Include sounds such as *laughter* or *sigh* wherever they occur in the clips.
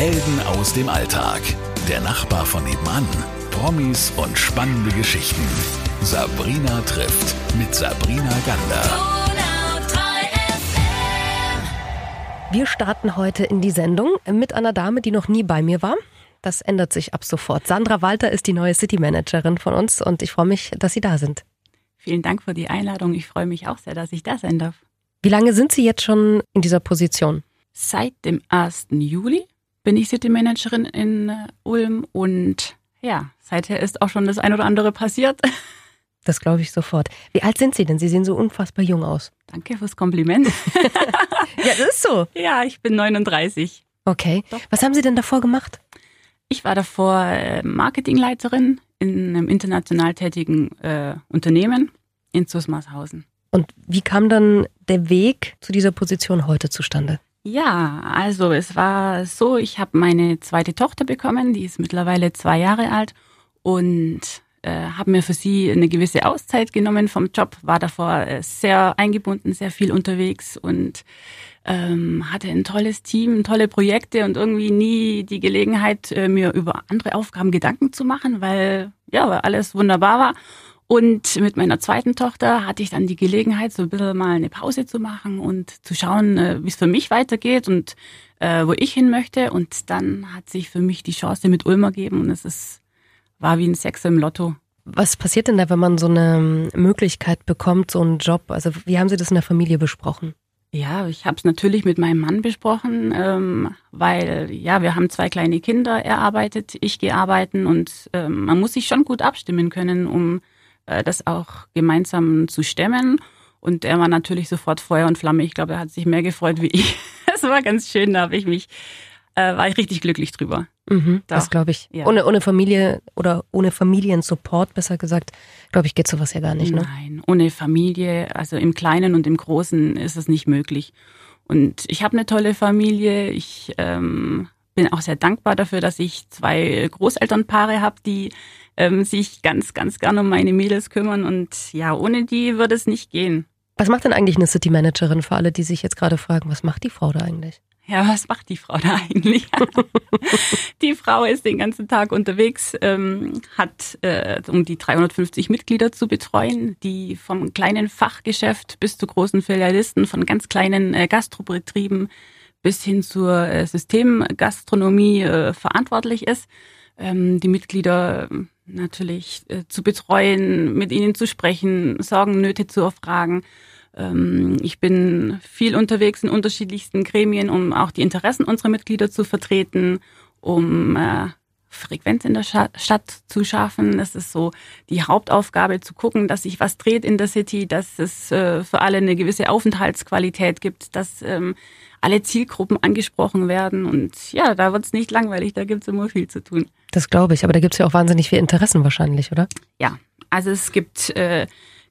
Helden aus dem Alltag. Der Nachbar von nebenan. Promis und spannende Geschichten. Sabrina trifft mit Sabrina Gander. Wir starten heute in die Sendung mit einer Dame, die noch nie bei mir war. Das ändert sich ab sofort. Sandra Walter ist die neue City Managerin von uns und ich freue mich, dass Sie da sind. Vielen Dank für die Einladung. Ich freue mich auch sehr, dass ich da sein darf. Wie lange sind Sie jetzt schon in dieser Position? Seit dem 1. Juli bin ich City Managerin in äh, Ulm und ja, seither ist auch schon das ein oder andere passiert. *laughs* Das glaube ich sofort. Wie alt sind Sie denn? Sie sehen so unfassbar jung aus. Danke fürs Kompliment. *laughs* *laughs* ja, das ist so. Ja, ich bin 39. Okay. Was haben Sie denn davor gemacht? Ich war davor äh, Marketingleiterin in einem international tätigen äh, Unternehmen in Zusmarshausen. Und wie kam dann der Weg zu dieser Position heute zustande? Ja, also es war so, ich habe meine zweite Tochter bekommen, die ist mittlerweile zwei Jahre alt und äh, habe mir für sie eine gewisse Auszeit genommen vom Job, war davor äh, sehr eingebunden, sehr viel unterwegs und ähm, hatte ein tolles Team, tolle Projekte und irgendwie nie die Gelegenheit, äh, mir über andere Aufgaben Gedanken zu machen, weil ja, weil alles wunderbar war. Und mit meiner zweiten Tochter hatte ich dann die Gelegenheit, so ein bisschen mal eine Pause zu machen und zu schauen, äh, wie es für mich weitergeht und äh, wo ich hin möchte. Und dann hat sich für mich die Chance mit Ulm ergeben und es ist, war wie ein Sechser im Lotto. Was passiert denn da, wenn man so eine Möglichkeit bekommt, so einen Job? Also wie haben Sie das in der Familie besprochen? Ja, ich habe es natürlich mit meinem Mann besprochen, ähm, weil ja, wir haben zwei kleine Kinder. Er arbeitet, ich gehe arbeiten und ähm, man muss sich schon gut abstimmen können, um das auch gemeinsam zu stemmen. Und er war natürlich sofort Feuer und Flamme. Ich glaube, er hat sich mehr gefreut wie ich. *laughs* Das war ganz schön, da habe ich mich, äh, war ich richtig glücklich drüber. Mhm, das glaube ich. Ja. Ohne, ohne Familie oder ohne Familiensupport, besser gesagt, glaube ich, geht sowas ja gar nicht. Ne? Nein, ohne Familie, also im Kleinen und im Großen ist es nicht möglich. Und ich habe eine tolle Familie. Ich ähm, bin auch sehr dankbar dafür, dass ich zwei Großelternpaare habe, die ähm, sich ganz, ganz gerne um meine Mädels kümmern. Und ja, ohne die würde es nicht gehen. Was macht denn eigentlich eine City Managerin für alle, die sich jetzt gerade fragen, was macht die Frau da eigentlich? Ja, was macht die Frau da eigentlich? *laughs* die Frau ist den ganzen Tag unterwegs, ähm, hat äh, um die 350 Mitglieder zu betreuen, die vom kleinen Fachgeschäft bis zu großen Filialisten, von ganz kleinen äh, Gastrobetrieben bis hin zur äh, Systemgastronomie äh, verantwortlich ist. Ähm, die Mitglieder natürlich äh, zu betreuen, mit ihnen zu sprechen, Sorgen, Nöte zu erfragen. Ähm, ich bin viel unterwegs in unterschiedlichsten Gremien, um auch die Interessen unserer Mitglieder zu vertreten, um äh, Frequenz in der Stadt zu schaffen. Das ist so die Hauptaufgabe, zu gucken, dass sich was dreht in der City, dass es äh, für alle eine gewisse Aufenthaltsqualität gibt, dass ähm, alle Zielgruppen angesprochen werden. Und ja, da wird es nicht langweilig, da gibt es immer viel zu tun. Das glaube ich, aber da gibt es ja auch wahnsinnig viele Interessen wahrscheinlich, oder? Ja, also es gibt äh,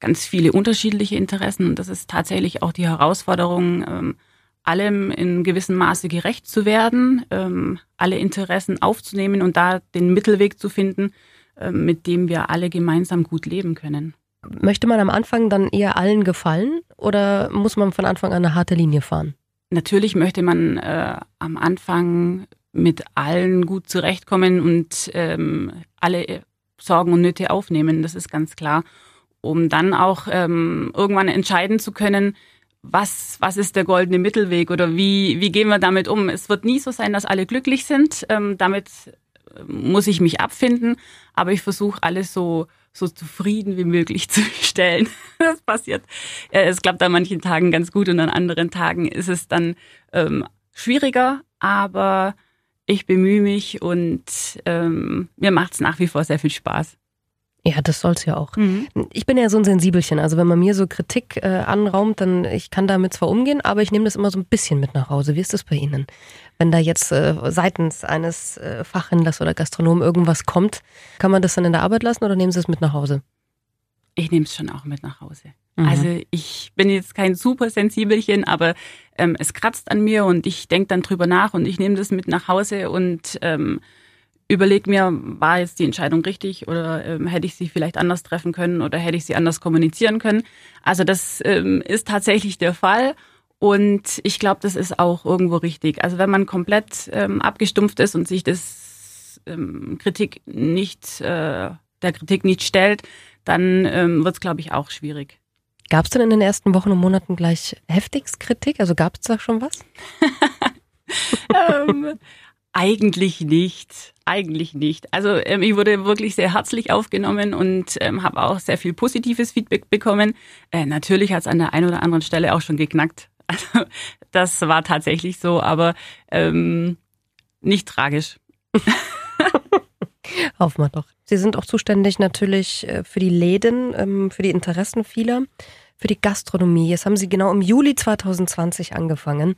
ganz viele unterschiedliche Interessen und das ist tatsächlich auch die Herausforderung, ähm, allem in gewissem Maße gerecht zu werden, ähm, alle Interessen aufzunehmen und da den Mittelweg zu finden, äh, mit dem wir alle gemeinsam gut leben können. Möchte man am Anfang dann eher allen gefallen oder muss man von Anfang an eine harte Linie fahren? Natürlich möchte man äh, am Anfang mit allen gut zurechtkommen und ähm, alle Sorgen und Nöte aufnehmen, das ist ganz klar, um dann auch ähm, irgendwann entscheiden zu können, was, was ist der goldene Mittelweg oder wie, wie gehen wir damit um? Es wird nie so sein, dass alle glücklich sind. Ähm, damit äh, muss ich mich abfinden, aber ich versuche alles so, so zufrieden wie möglich *laughs* zu stellen. Das passiert. Es klappt an manchen Tagen ganz gut und an anderen Tagen ist es dann ähm, schwieriger, aber ich bemühe mich und ähm, mir macht es nach wie vor sehr viel Spaß. Ja, das soll's ja auch. Mhm. Ich bin ja so ein Sensibelchen. Also wenn man mir so Kritik äh, anraumt, dann ich kann damit zwar umgehen, aber ich nehme das immer so ein bisschen mit nach Hause. Wie ist das bei Ihnen? Wenn da jetzt äh, seitens eines äh, Fachhändlers oder Gastronomen irgendwas kommt, kann man das dann in der Arbeit lassen oder nehmen Sie es mit nach Hause? Ich nehme es schon auch mit nach Hause. Mhm. Also ich bin jetzt kein super Sensibelchen, aber ähm, es kratzt an mir und ich denke dann drüber nach und ich nehme das mit nach Hause und ähm, überlege mir, war jetzt die Entscheidung richtig oder ähm, hätte ich sie vielleicht anders treffen können oder hätte ich sie anders kommunizieren können. Also das ähm, ist tatsächlich der Fall. Und ich glaube, das ist auch irgendwo richtig. Also wenn man komplett ähm, abgestumpft ist und sich das ähm, Kritik nicht, äh, der Kritik nicht stellt, dann ähm, wird es, glaube ich, auch schwierig. Gab es denn in den ersten Wochen und Monaten gleich heftigst Kritik? Also gab es da schon was? *laughs* ähm, eigentlich nicht. Eigentlich nicht. Also ähm, ich wurde wirklich sehr herzlich aufgenommen und ähm, habe auch sehr viel positives Feedback bekommen. Äh, natürlich hat es an der einen oder anderen Stelle auch schon geknackt. *laughs* Also das war tatsächlich so, aber ähm, nicht tragisch. *laughs* Hoffen wir doch. Sie sind auch zuständig natürlich äh, für die Läden, ähm, für die Interessen vieler, für die Gastronomie. Jetzt haben Sie genau im Juli 2020 angefangen,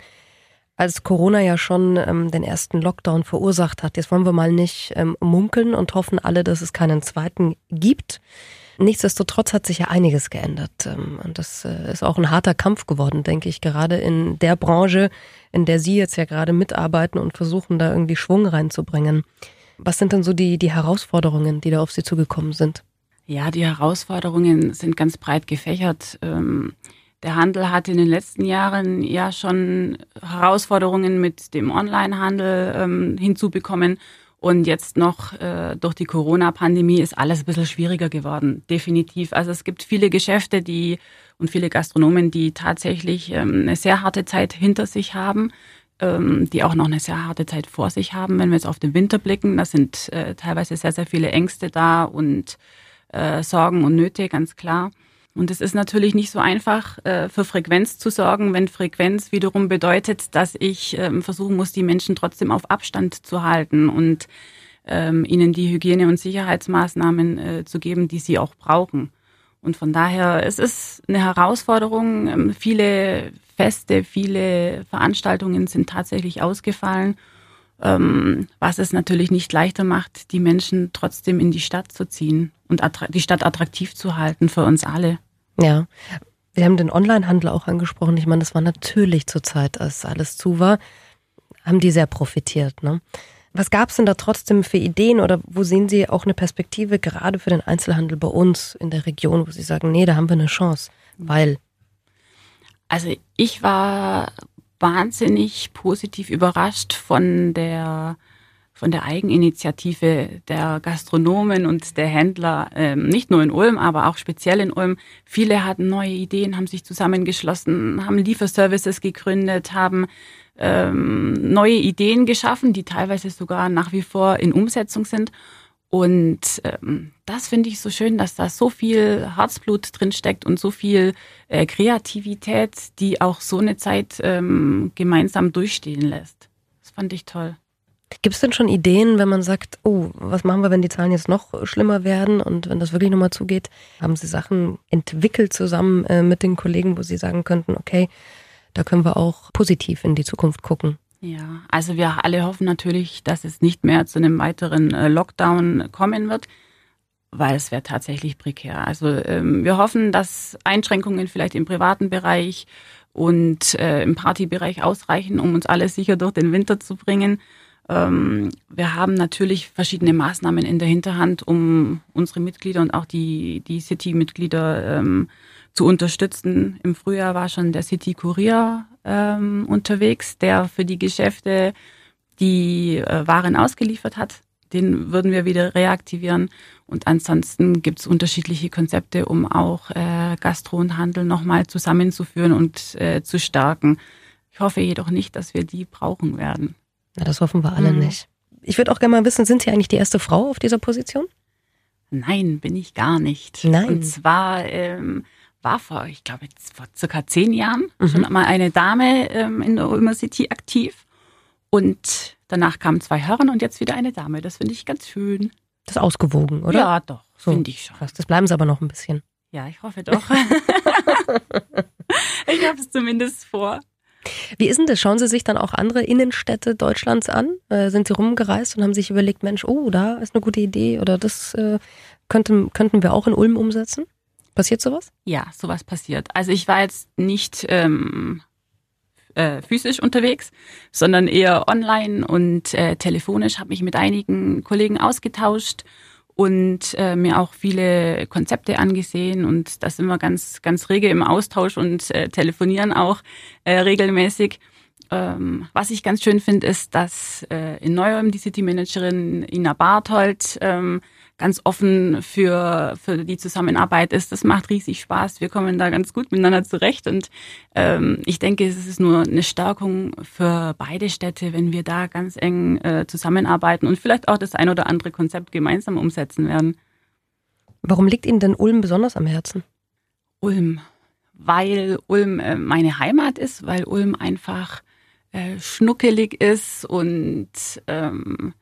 als Corona ja schon ähm, den ersten Lockdown verursacht hat. Jetzt wollen wir mal nicht ähm, munkeln und hoffen alle, dass es keinen zweiten gibt. Nichtsdestotrotz hat sich ja einiges geändert. Und das äh, ist auch ein harter Kampf geworden, denke ich, gerade in der Branche, in der Sie jetzt ja gerade mitarbeiten und versuchen, da irgendwie Schwung reinzubringen. Was sind denn so die, die Herausforderungen, die da auf Sie zugekommen sind? Ja, die Herausforderungen sind ganz breit gefächert. Der Handel hat in den letzten Jahren ja schon Herausforderungen mit dem Onlinehandel ähm, hinzubekommen. Und jetzt noch äh, durch die Corona-Pandemie ist alles ein bisschen schwieriger geworden, definitiv. Also es gibt viele Geschäfte, die und viele Gastronomen, die tatsächlich ähm, eine sehr harte Zeit hinter sich haben ähm, die auch noch eine sehr harte Zeit vor sich haben. Wenn wir jetzt auf den Winter blicken, da sind äh, teilweise sehr, sehr viele Ängste da und äh, Sorgen und Nöte, ganz klar. Und es ist natürlich nicht so einfach, äh, für Frequenz zu sorgen, wenn Frequenz wiederum bedeutet, dass ich ähm, versuchen muss, die Menschen trotzdem auf Abstand zu halten und ähm, ihnen die Hygiene- und Sicherheitsmaßnahmen äh, zu geben, die sie auch brauchen. Und von daher, es ist eine Herausforderung. Ähm, viele Feste, viele Veranstaltungen sind tatsächlich ausgefallen, was es natürlich nicht leichter macht, die Menschen trotzdem in die Stadt zu ziehen und die Stadt attraktiv zu halten für uns alle. Ja. Wir haben den Onlinehandel auch angesprochen. Ich meine, das war natürlich zur Zeit, als alles zu war, haben die sehr profitiert. Ne? Was gab es denn da trotzdem für Ideen oder wo sehen Sie auch eine Perspektive gerade für den Einzelhandel bei uns in der Region, wo Sie sagen, nee, da haben wir eine Chance, weil also ich war wahnsinnig positiv überrascht von der von der Eigeninitiative der Gastronomen und der Händler, ähm, nicht nur in Ulm, aber auch speziell in Ulm. Viele hatten neue Ideen, haben sich zusammengeschlossen, haben Lieferservices gegründet, haben ähm, neue Ideen geschaffen, die teilweise sogar nach wie vor in Umsetzung sind. Und ähm, das finde ich so schön, dass da so viel Herzblut drin steckt und so viel äh, Kreativität, die auch so eine Zeit ähm, gemeinsam durchstehen lässt. Das fand ich toll. Gibt es denn schon Ideen, wenn man sagt, oh, was machen wir, wenn die Zahlen jetzt noch schlimmer werden und wenn das wirklich nochmal zugeht? Haben Sie Sachen entwickelt zusammen äh, mit den Kollegen, wo Sie sagen könnten, okay, da können wir auch positiv in die Zukunft gucken? Ja, also wir alle hoffen natürlich, dass es nicht mehr zu einem weiteren äh, Lockdown kommen wird, weil es wäre tatsächlich prekär. Also ähm, wir hoffen, dass Einschränkungen vielleicht im privaten Bereich und äh, im Partybereich ausreichen, um uns alle sicher durch den Winter zu bringen. Ähm, wir haben natürlich verschiedene Maßnahmen in der Hinterhand, um unsere Mitglieder und auch die, die City-Mitglieder ähm, zu unterstützen. Im Frühjahr war schon der City Courier ähm, unterwegs, der für die Geschäfte die äh, Waren ausgeliefert hat. Den würden wir wieder reaktivieren. Und ansonsten gibt es unterschiedliche Konzepte, um auch äh, Gastro und Handel nochmal zusammenzuführen und äh, zu stärken. Ich hoffe jedoch nicht, dass wir die brauchen werden. Na, das hoffen wir alle mhm. nicht. Ich würde auch gerne mal wissen, sind Sie eigentlich die erste Frau auf dieser Position? Nein, bin ich gar nicht. Nein. Und zwar ähm, war vor, ich glaube, vor circa zehn Jahren mhm. schon mal eine Dame ähm, in der Ulmer City aktiv. Und danach kamen zwei Herren und jetzt wieder eine Dame. Das finde ich ganz schön. Das ist ausgewogen, oder? Ja, doch, so, finde ich schon. Das bleiben sie aber noch ein bisschen. Ja, ich hoffe doch. *laughs* *laughs* ich habe es zumindest vor. Wie ist denn das? Schauen Sie sich dann auch andere Innenstädte Deutschlands an? Äh, sind Sie rumgereist und haben sich überlegt, Mensch, oh, da ist eine gute Idee oder das äh, könnten, könnten wir auch in Ulm umsetzen? Passiert sowas? Ja, sowas passiert. Also ich war jetzt nicht ähm, äh, physisch unterwegs, sondern eher online und äh, telefonisch, habe mich mit einigen Kollegen ausgetauscht und äh, mir auch viele Konzepte angesehen und da sind wir ganz, ganz rege im Austausch und äh, telefonieren auch äh, regelmäßig. Ähm, was ich ganz schön finde, ist, dass äh, in Neuem die City Managerin Ina Barthold ähm, ganz offen für, für die Zusammenarbeit ist. Das macht riesig Spaß. Wir kommen da ganz gut miteinander zurecht. Und ähm, ich denke, es ist nur eine Stärkung für beide Städte, wenn wir da ganz eng äh, zusammenarbeiten und vielleicht auch das ein oder andere Konzept gemeinsam umsetzen werden. Warum liegt Ihnen denn Ulm besonders am Herzen? Ulm, weil Ulm äh, meine Heimat ist, weil Ulm einfach äh, schnuckelig ist und ähm,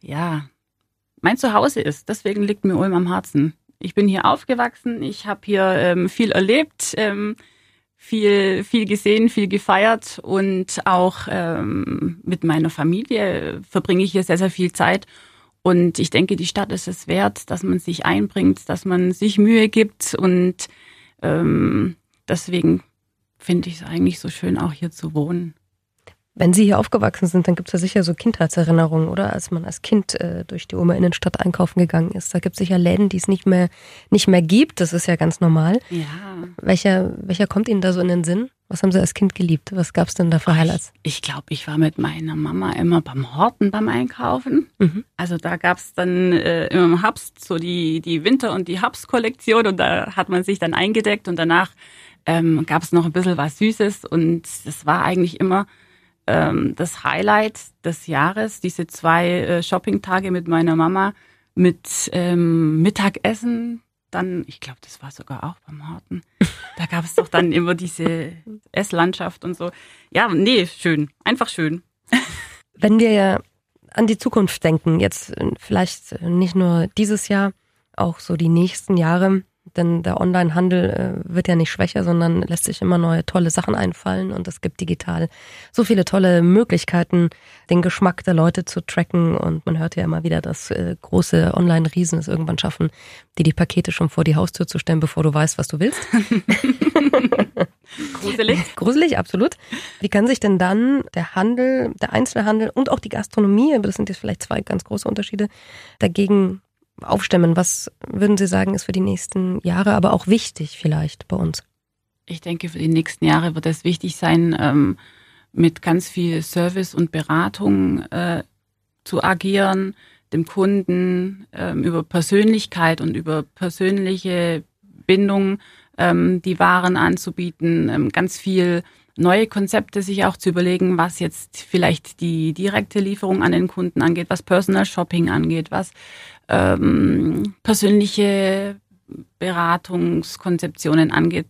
ja, mein Zuhause ist. Deswegen liegt mir Ulm am Herzen. Ich bin hier aufgewachsen, ich habe hier ähm, viel erlebt, ähm, viel, viel gesehen, viel gefeiert und auch ähm, mit meiner Familie verbringe ich hier sehr, sehr viel Zeit. Und ich denke, die Stadt ist es wert, dass man sich einbringt, dass man sich Mühe gibt. Und ähm, deswegen finde ich es eigentlich so schön, auch hier zu wohnen. Wenn Sie hier aufgewachsen sind, dann gibt es ja sicher so Kindheitserinnerungen, oder? Als man als Kind äh, durch die Oma Innenstadt einkaufen gegangen ist. Da gibt es sicher Läden, die es nicht mehr, nicht mehr gibt. Das ist ja ganz normal. Ja. Welcher, welcher kommt Ihnen da so in den Sinn? Was haben Sie als Kind geliebt? Was gab es denn da für Highlights? Ich, ich glaube, ich war mit meiner Mama immer beim Horten beim Einkaufen. Mhm. Also da gab es dann äh, immer im Herbst so die, die Winter- und die Herbstkollektion und da hat man sich dann eingedeckt und danach ähm, gab es noch ein bisschen was Süßes und das war eigentlich immer ähm, das Highlight des Jahres, diese zwei äh, Shoppingtage mit meiner Mama mit ähm, Mittagessen. Dann, ich glaube, das war sogar auch beim Harten. Da gab es doch dann *laughs* immer diese Esslandschaft und so. Ja, nee, schön. Einfach schön. Wenn wir ja an die Zukunft denken, jetzt vielleicht nicht nur dieses Jahr, auch so die nächsten Jahre, denn der Onlinehandel äh, wird ja nicht schwächer, sondern lässt sich immer neue tolle Sachen einfallen und es gibt digital so viele tolle Möglichkeiten, den Geschmack der Leute zu tracken und man hört ja immer wieder, dass äh, große Online-Riesen es irgendwann schaffen, dir die Pakete schon vor die Haustür zu stellen, bevor du weißt, was du willst. *laughs* Gruselig. *laughs* Gruselig, absolut. Wie kann sich denn dann der Handel, der Einzelhandel und auch die Gastronomie, das sind jetzt vielleicht zwei ganz große Unterschiede, dagegen aufstemmen? Was würden Sie sagen, ist für die nächsten Jahre aber auch wichtig vielleicht bei uns? Ich denke, für die nächsten Jahre wird es wichtig sein, ähm, mit ganz viel Service und Beratung äh, zu agieren, dem Kunden ähm, über Persönlichkeit und über persönliche Bindung ähm, die Waren anzubieten, ähm, ganz viel neue Konzepte sich auch zu überlegen, was jetzt vielleicht die direkte Lieferung an den Kunden angeht, was Personal Shopping angeht, was ähm, persönliche Beratungskonzeptionen angeht.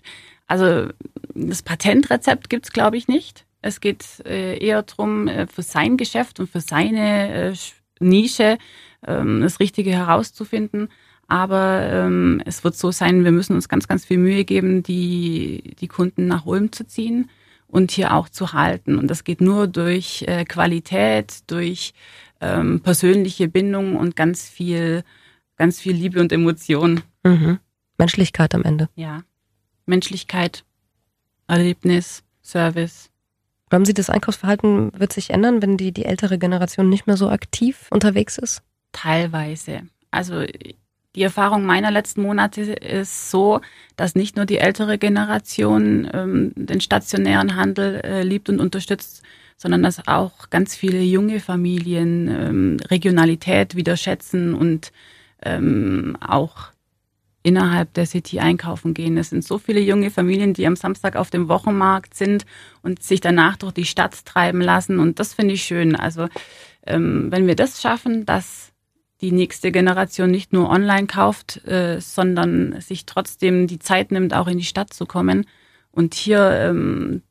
Also das Patentrezept gibt's glaube ich, nicht. Es geht äh, eher drum äh, für sein Geschäft und für seine äh, Nische ähm, das Richtige herauszufinden. Aber ähm, es wird so sein, wir müssen uns ganz, ganz viel Mühe geben, die, die Kunden nach Ulm zu ziehen und hier auch zu halten. Und das geht nur durch äh, Qualität, durch ähm, persönliche Bindung und ganz viel, ganz viel Liebe und Emotion. Mhm. Menschlichkeit am Ende. Ja. Menschlichkeit, Erlebnis, Service. Glauben Sie, das Einkaufsverhalten wird sich ändern, wenn die, die ältere Generation nicht mehr so aktiv unterwegs ist? Teilweise. Also die Erfahrung meiner letzten Monate ist so, dass nicht nur die ältere Generation ähm, den stationären Handel äh, liebt und unterstützt, sondern dass auch ganz viele junge Familien ähm, Regionalität wieder schätzen und ähm, auch innerhalb der City einkaufen gehen. Es sind so viele junge Familien, die am Samstag auf dem Wochenmarkt sind und sich danach durch die Stadt treiben lassen. Und das finde ich schön. Also ähm, wenn wir das schaffen, dass die nächste Generation nicht nur online kauft, äh, sondern sich trotzdem die Zeit nimmt, auch in die Stadt zu kommen und hier ähm,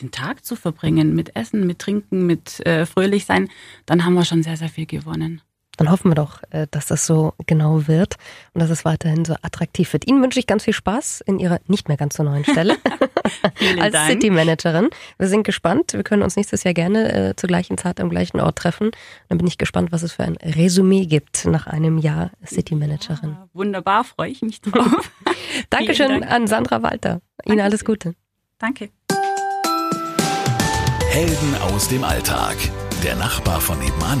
den Tag zu verbringen mit Essen, mit Trinken, mit äh, fröhlich sein, dann haben wir schon sehr, sehr viel gewonnen. Dann hoffen wir doch, äh, dass das so genau wird und dass es weiterhin so attraktiv wird. Ihnen wünsche ich ganz viel Spaß in Ihrer nicht mehr ganz so neuen Stelle *laughs* *laughs* als Dank. City Managerin. Wir sind gespannt. Wir können uns nächstes Jahr gerne äh, zur gleichen Zeit am gleichen Ort treffen. Dann bin ich gespannt, was es für ein Resümee gibt nach einem Jahr City Managerin. Ja, wunderbar, freue ich mich drauf. *laughs* Dankeschön Dank. an Sandra Walter. Ihnen Danke alles Gute. Danke. Helden aus dem Alltag. Der Nachbar von nebenan.